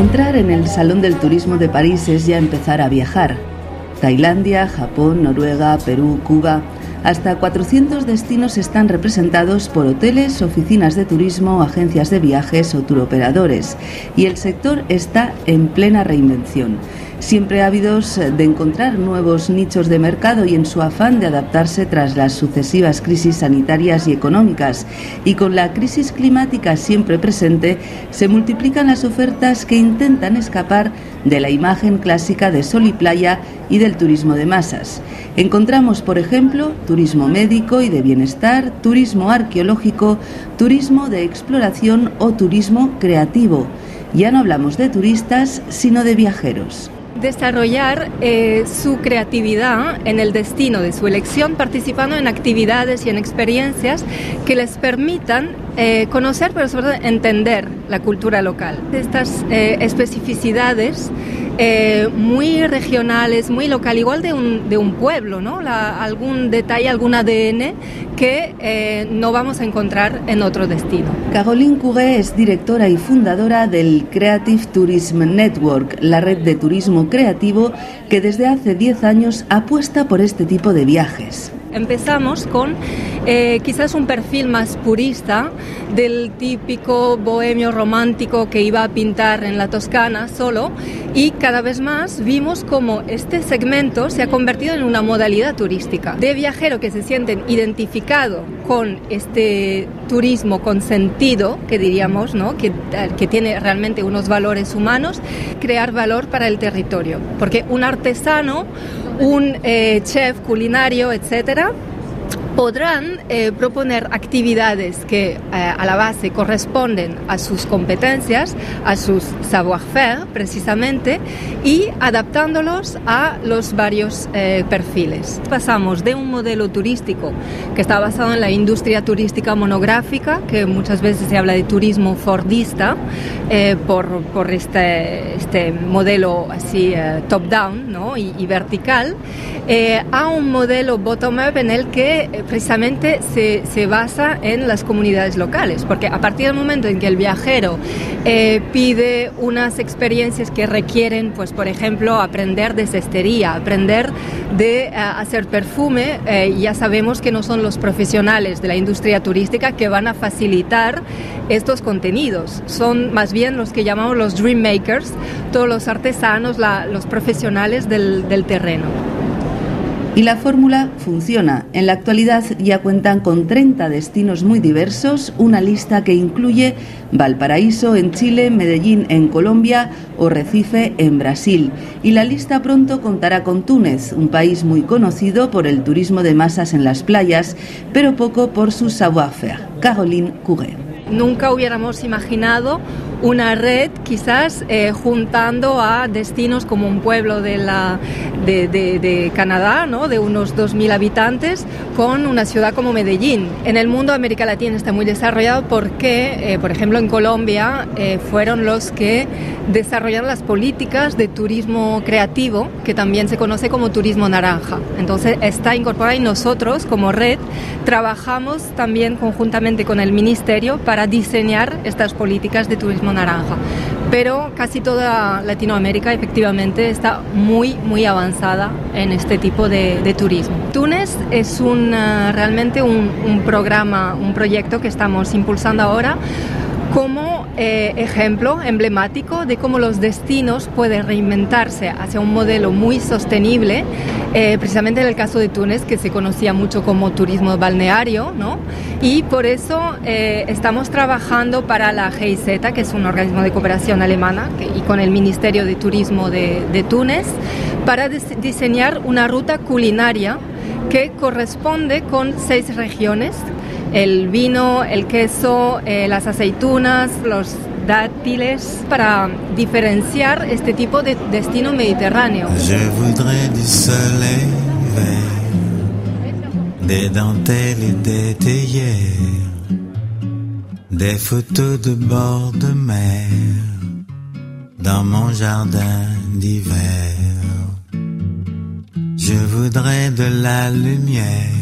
Entrar en el Salón del Turismo de París es ya empezar a viajar. Tailandia, Japón, Noruega, Perú, Cuba. Hasta 400 destinos están representados por hoteles, oficinas de turismo, agencias de viajes o turoperadores. Y el sector está en plena reinvención siempre ávidos de encontrar nuevos nichos de mercado y en su afán de adaptarse tras las sucesivas crisis sanitarias y económicas. Y con la crisis climática siempre presente, se multiplican las ofertas que intentan escapar de la imagen clásica de sol y playa y del turismo de masas. Encontramos, por ejemplo, turismo médico y de bienestar, turismo arqueológico, turismo de exploración o turismo creativo. Ya no hablamos de turistas, sino de viajeros desarrollar eh, su creatividad en el destino de su elección, participando en actividades y en experiencias que les permitan eh, conocer, pero sobre todo entender la cultura local. Estas eh, especificidades eh, muy regionales, muy local, igual de un, de un pueblo, ¿no? algún detalle, algún ADN que eh, no vamos a encontrar en otro destino. Caroline Couret es directora y fundadora del Creative Tourism Network, la red de turismo creativo que desde hace 10 años apuesta por este tipo de viajes. Empezamos con eh, quizás un perfil más purista del típico bohemio romántico que iba a pintar en la Toscana solo y cada vez más vimos como este segmento se ha convertido en una modalidad turística de viajero que se sienten identificado con este turismo con sentido, que diríamos, ¿no? que, que tiene realmente unos valores humanos, crear valor para el territorio. Porque un artesano un eh, chef culinario, etcétera, podrán eh, proponer actividades que eh, a la base corresponden a sus competencias, a sus savoir-faire precisamente, y adaptándolos a los varios eh, perfiles. Pasamos de un modelo turístico que está basado en la industria turística monográfica, que muchas veces se habla de turismo fordista, por, por este, este, modelo así top-down ¿no? y, y vertical, a un modelo bottom-up en el que precisamente se, se, basa en las comunidades locales, porque a partir del momento en que el viajero eh, pide unas experiencias que requieren, pues por ejemplo, aprender de cestería, aprender de eh, hacer perfume, eh, ya sabemos que no son los profesionales de la industria turística que van a facilitar estos contenidos, son más bien los que llamamos los dream makers, todos los artesanos, los profesionales del terreno. Y la fórmula funciona. En la actualidad ya cuentan con 30 destinos muy diversos, una lista que incluye Valparaíso en Chile, Medellín en Colombia o Recife en Brasil. Y la lista pronto contará con Túnez, un país muy conocido por el turismo de masas en las playas, pero poco por su savoir-faire. Caroline Couret. Nunca hubiéramos imaginado una red quizás eh, juntando a destinos como un pueblo de, la, de, de, Canadá, ¿no? de unos 2.000 habitantes, con una ciudad como Medellín. En el mundo América Latina está muy desarrollado porque, eh, por ejemplo, en Colombia eh, fueron los que desarrollaron las políticas de turismo creativo, que también se conoce como turismo naranja. Entonces está incorporada y nosotros como red trabajamos también conjuntamente con el Ministerio para diseñar estas políticas de turismo naranja. Pero casi toda Latinoamérica efectivamente está muy, muy avanzada en este tipo de, turismo. Túnez es un, eh, realmente un, un programa, un proyecto que estamos impulsando ahora como eh, ejemplo emblemático de cómo los destinos pueden reinventarse hacia un modelo muy sostenible, eh, precisamente en el caso de Túnez, que se conocía mucho como turismo balneario, ¿no? y por eso eh, estamos trabajando para la GIZ, que es un organismo de cooperación alemana, y con el Ministerio de Turismo de, de Túnez, para diseñar una ruta culinaria que corresponde con seis regiones el vino, el queso, eh, las aceitunas, los dátiles, para diferenciar este tipo de destino mediterráneo. Je voudrais du soleil des dentelles et des théières, des photos de bord de mer dans mon jardin d'hiver. Je voudrais de la lumière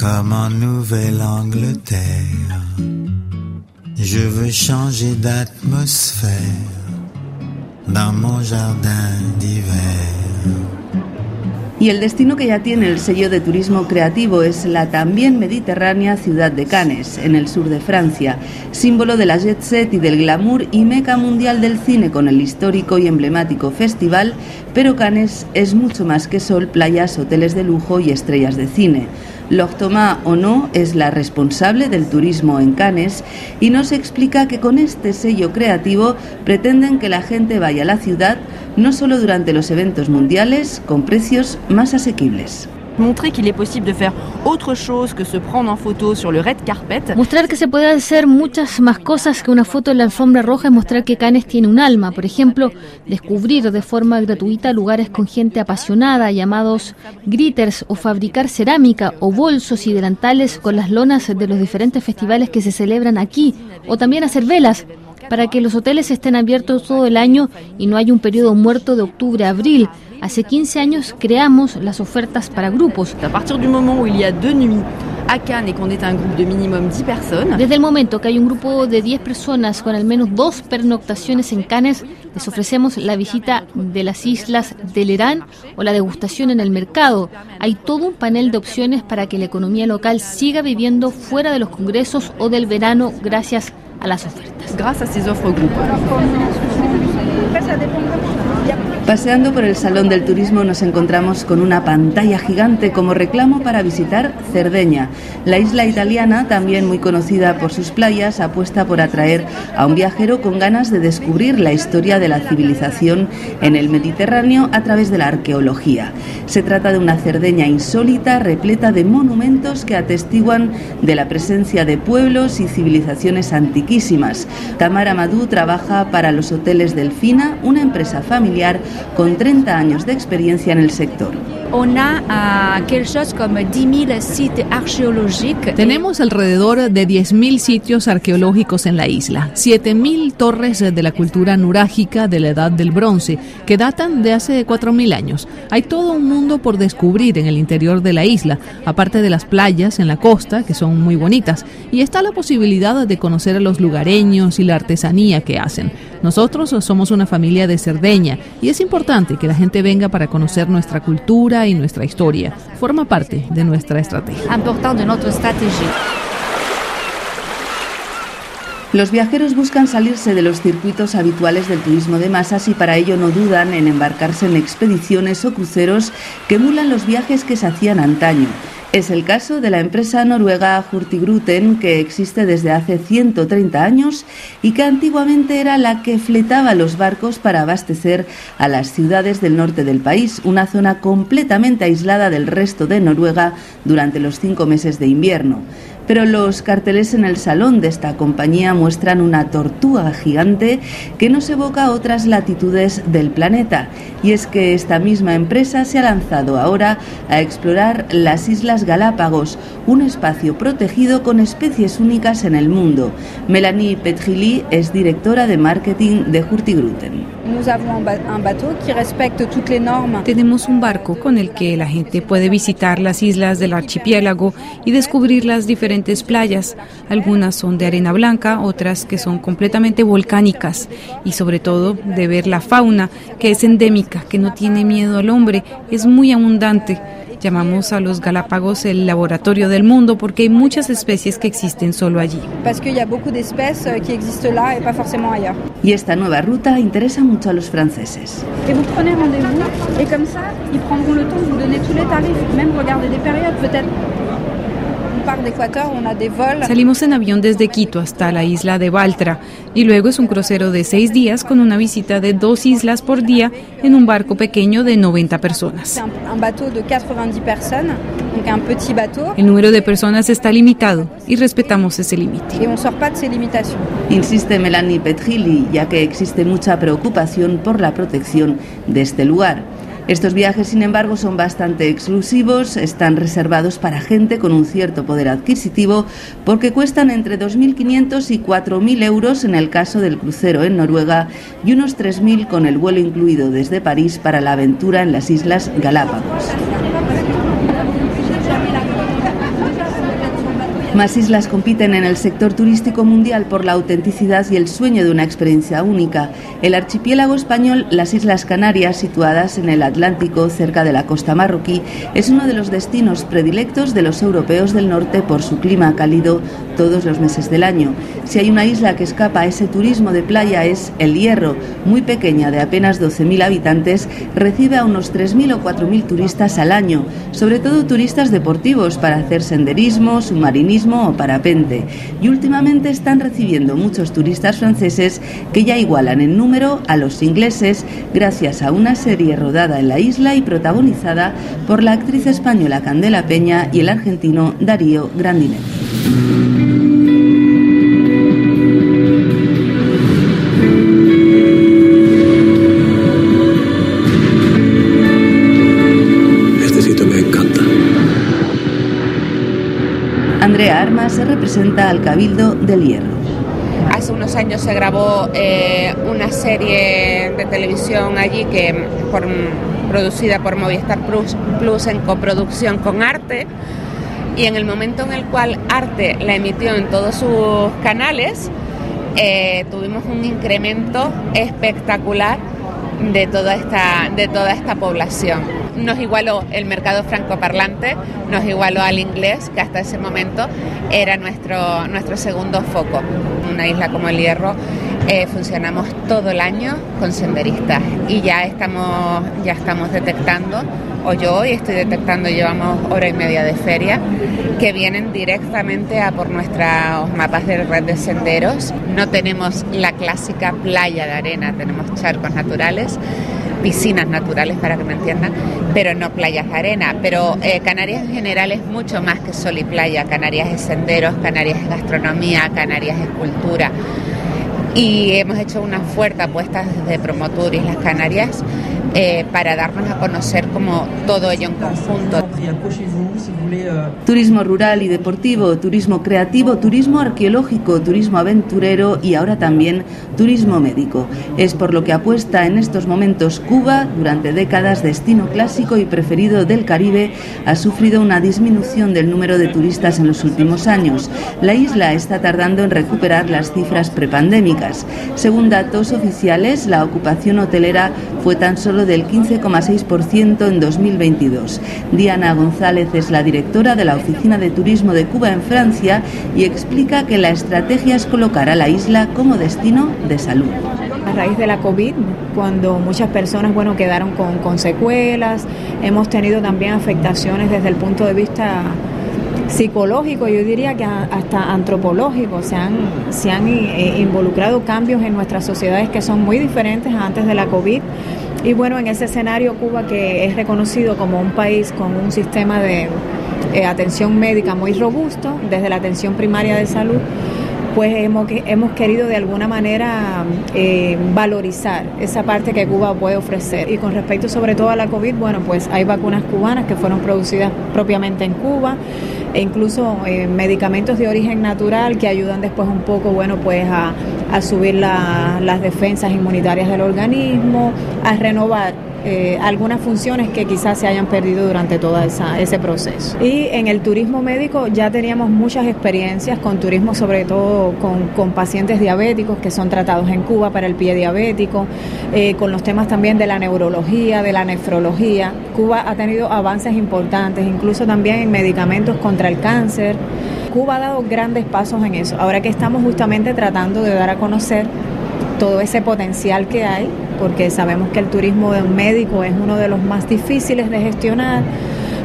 comme en Nouvelle-Angleterre. Je veux changer d'atmosphère dans mon jardin d'hiver. Y el destino que ya tiene el sello de turismo creativo es la también mediterránea ciudad de Cannes, en el sur de Francia, símbolo de la jet set y del glamour y meca mundial del cine con el histórico y emblemático festival, pero Cannes es mucho más que sol, playas, hoteles de lujo y estrellas de cine. Thomas no es la responsable del turismo en Cannes y nos explica que con este sello creativo pretenden que la gente vaya a la ciudad no solo durante los eventos mundiales, con precios más asequibles. Mostrar qu'il est possible de faire autre chose que se prendre en photo sur le red carpet. Mostrar que se puede hacer muchas más cosas que una foto en la alfombra roja es mostrar que Cannes tiene un alma. Por ejemplo, descubrir de forma gratuita lugares con gente apasionada llamados gritters o fabricar cerámica o bolsos y delantales con las lonas de los diferentes festivales que se celebran aquí o también hacer velas para que los hoteles estén abiertos todo el año y no haya un periodo muerto de octubre a abril. Hace 15 años creamos las ofertas para grupos. A partir du moment où il y a deux nuits à Cannes et qu'on est un groupe de minimum 10 personnes. Desde el momento que hay un grupo de 10 personas con al menos dos pernoctaciones en Cannes, les ofrecemos la visita de las islas del Lerán o la degustación en el mercado. Hay todo un panel de opciones para que la economía local siga viviendo fuera de los congresos o del verano gracias a las ofertas. À ces offres groupes. Paseando por el Salón del Turismo nos encontramos con una pantalla gigante como reclamo para visitar Cerdeña. La isla italiana, también muy conocida por sus playas, apuesta por atraer a un viajero con ganas de descubrir la historia de la civilización en el Mediterráneo a través de la arqueología. Se trata de una Cerdeña insólita, repleta de monumentos que atestiguan de la presencia de pueblos y civilizaciones antiquísimas. Tamara Madú trabaja para los hoteles Delfina, una empresa familiar con 30 años de experiencia en el sector. Tenemos alrededor de 10.000 sitios arqueológicos en la isla, 7.000 torres de la cultura nurágica de la Edad del Bronce, que datan de hace 4.000 años. Hay todo un mundo por descubrir en el interior de la isla, aparte de las playas en la costa, que son muy bonitas, y está la posibilidad de conocer a los lugareños y la artesanía que hacen. Nosotros somos una familia de Cerdeña y es importante que la gente venga para conocer nuestra cultura y nuestra historia. Forma parte de nuestra estrategia. Los viajeros buscan salirse de los circuitos habituales del turismo de masas y para ello no dudan en embarcarse en expediciones o cruceros que emulan los viajes que se hacían antaño. Es el caso de la empresa noruega Hurtigruten, que existe desde hace 130 años y que antiguamente era la que fletaba los barcos para abastecer a las ciudades del norte del país, una zona completamente aislada del resto de Noruega durante los cinco meses de invierno pero los carteles en el salón de esta compañía muestran una tortuga gigante que nos evoca otras latitudes del planeta. Y es que esta misma empresa se ha lanzado ahora a explorar las Islas Galápagos, un espacio protegido con especies únicas en el mundo. Melanie Petrili es directora de marketing de Hurtigruten. Tenemos un barco con el que la gente puede visitar las islas del archipiélago y descubrir las diferentes playas. Algunas son de arena blanca, otras que son completamente volcánicas y sobre todo de ver la fauna que es endémica, que no tiene miedo al hombre, es muy abundante. Llamamos a los Galápagos el laboratorio del mundo porque hay muchas especies que existen solo allí. Y esta nueva ruta interesa mucho a los franceses. Salimos en avión desde Quito hasta la isla de Baltra y luego es un crucero de seis días con una visita de dos islas por día en un barco pequeño de 90 personas. El número de personas está limitado y respetamos ese límite. Insiste Melanie Petrili, ya que existe mucha preocupación por la protección de este lugar. Estos viajes, sin embargo, son bastante exclusivos, están reservados para gente con un cierto poder adquisitivo porque cuestan entre 2.500 y 4.000 euros en el caso del crucero en Noruega y unos 3.000 con el vuelo incluido desde París para la aventura en las Islas Galápagos. Más islas compiten en el sector turístico mundial por la autenticidad y el sueño de una experiencia única. El archipiélago español, las Islas Canarias, situadas en el Atlántico cerca de la costa marroquí, es uno de los destinos predilectos de los europeos del norte por su clima cálido todos los meses del año. Si hay una isla que escapa a ese turismo de playa es El Hierro, muy pequeña de apenas 12.000 habitantes, recibe a unos 3.000 o 4.000 turistas al año, sobre todo turistas deportivos para hacer senderismo, submarinismo, o parapente y últimamente están recibiendo muchos turistas franceses que ya igualan en número a los ingleses gracias a una serie rodada en la isla y protagonizada por la actriz española Candela Peña y el argentino Darío Grandinetti. Se representa al Cabildo del Hierro. Hace unos años se grabó eh, una serie de televisión allí que producida por Movistar Plus, Plus en coproducción con Arte y en el momento en el cual Arte la emitió en todos sus canales eh, tuvimos un incremento espectacular de toda esta, de toda esta población. Nos igualó el mercado francoparlante, nos igualó al inglés, que hasta ese momento era nuestro, nuestro segundo foco. Una isla como el Hierro eh, funcionamos todo el año con senderistas y ya estamos, ya estamos detectando, o yo hoy estoy detectando, llevamos hora y media de feria, que vienen directamente a por nuestros mapas de red de senderos. No tenemos la clásica playa de arena, tenemos charcos naturales piscinas naturales para que me entiendan, pero no playas de arena. Pero eh, Canarias en general es mucho más que sol y playa. Canarias es senderos, Canarias es gastronomía, Canarias es cultura y hemos hecho una fuerte apuesta desde Promotur Islas Canarias eh, para darnos a conocer como todo ello en conjunto. Turismo rural y deportivo, turismo creativo, turismo arqueológico, turismo aventurero y ahora también turismo médico. Es por lo que apuesta en estos momentos Cuba, durante décadas destino clásico y preferido del Caribe, ha sufrido una disminución del número de turistas en los últimos años. La isla está tardando en recuperar las cifras prepandémicas. Según datos oficiales, la ocupación hotelera fue tan solo del 15,6% en 2022. Diana González es la directora de la Oficina de Turismo de Cuba en Francia y explica que la estrategia es colocar a la isla como destino de salud. A raíz de la COVID, cuando muchas personas bueno, quedaron con, con secuelas, hemos tenido también afectaciones desde el punto de vista psicológico, yo diría que hasta antropológico, se han, se han eh, involucrado cambios en nuestras sociedades que son muy diferentes antes de la COVID. Y bueno, en ese escenario Cuba, que es reconocido como un país con un sistema de eh, atención médica muy robusto, desde la atención primaria de salud, pues hemos, hemos querido de alguna manera eh, valorizar esa parte que Cuba puede ofrecer. Y con respecto sobre todo a la COVID, bueno, pues hay vacunas cubanas que fueron producidas propiamente en Cuba e incluso eh, medicamentos de origen natural que ayudan después un poco, bueno, pues a, subir las defensas inmunitarias del organismo, a renovar eh, algunas funciones que quizás se hayan perdido durante todo ese proceso. Y en el turismo médico ya teníamos muchas experiencias con turismo, sobre todo con, pacientes diabéticos que son tratados en Cuba para el pie diabético, eh, con los temas también de la neurología, de la nefrología. Cuba ha tenido avances importantes, incluso también en medicamentos contra el cáncer. Cuba ha dado grandes pasos en eso. Ahora que estamos justamente tratando de dar a conocer todo ese potencial que hay, porque sabemos que el turismo de un médico es uno de los más difíciles de gestionar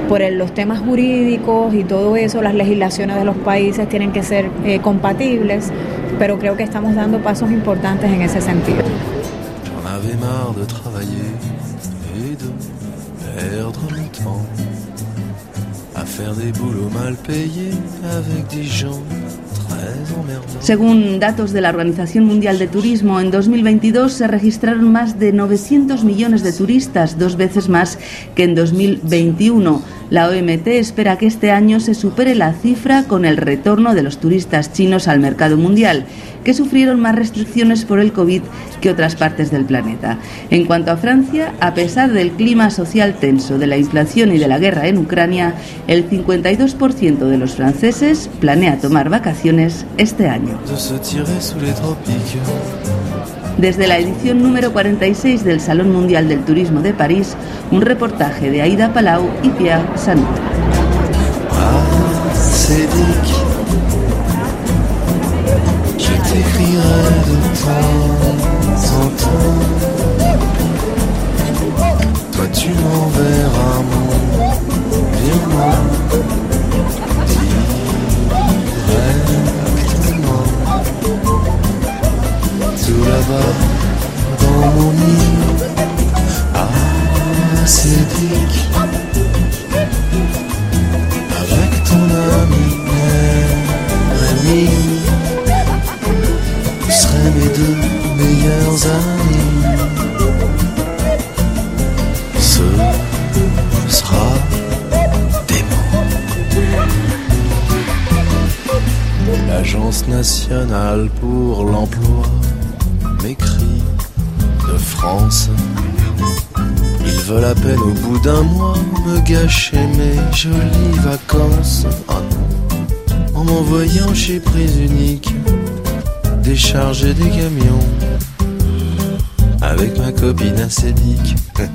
por los temas jurídicos y todo eso, las legislaciones de los países tienen que ser eh, compatibles, pero creo que estamos dando pasos importantes en ese sentido. Según datos de la Organización Mundial de Turismo, en 2022 se registraron más de 900 millones de turistas, dos veces más que en 2021. La OMT espera que este año se supere la cifra con el retorno de los turistas chinos al mercado mundial, que sufrieron más restricciones por el COVID que otras partes del planeta. En cuanto a Francia, a pesar del clima social tenso, de la inflación y de la guerra en Ucrania, el 52% de los franceses planea tomar vacaciones este año. Desde la edición número 46 del Salón Mundial del Turismo de París, un reportaje de Aida Palau y Pierre Sanot. Toi tu m'enverras mon pour l'emploi m'écrit de France. Ils veulent à peine au bout d'un mois me gâcher mes jolies vacances. Ah en m'envoyant chez Prise Unique décharger des camions avec ma copine acédique.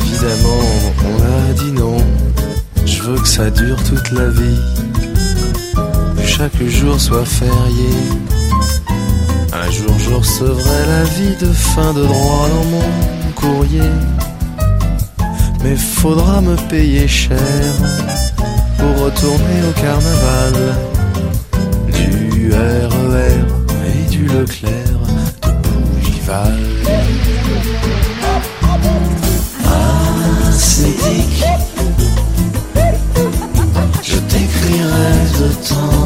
Évidemment, on a dit non. Je veux que ça dure toute la vie. Que chaque jour soit férié. Un jour, je recevrai la vie de fin de droit dans mon courrier. Mais faudra me payer cher pour retourner au carnaval. Du RER et du Leclerc de Bougival. Je t'écrirai de temps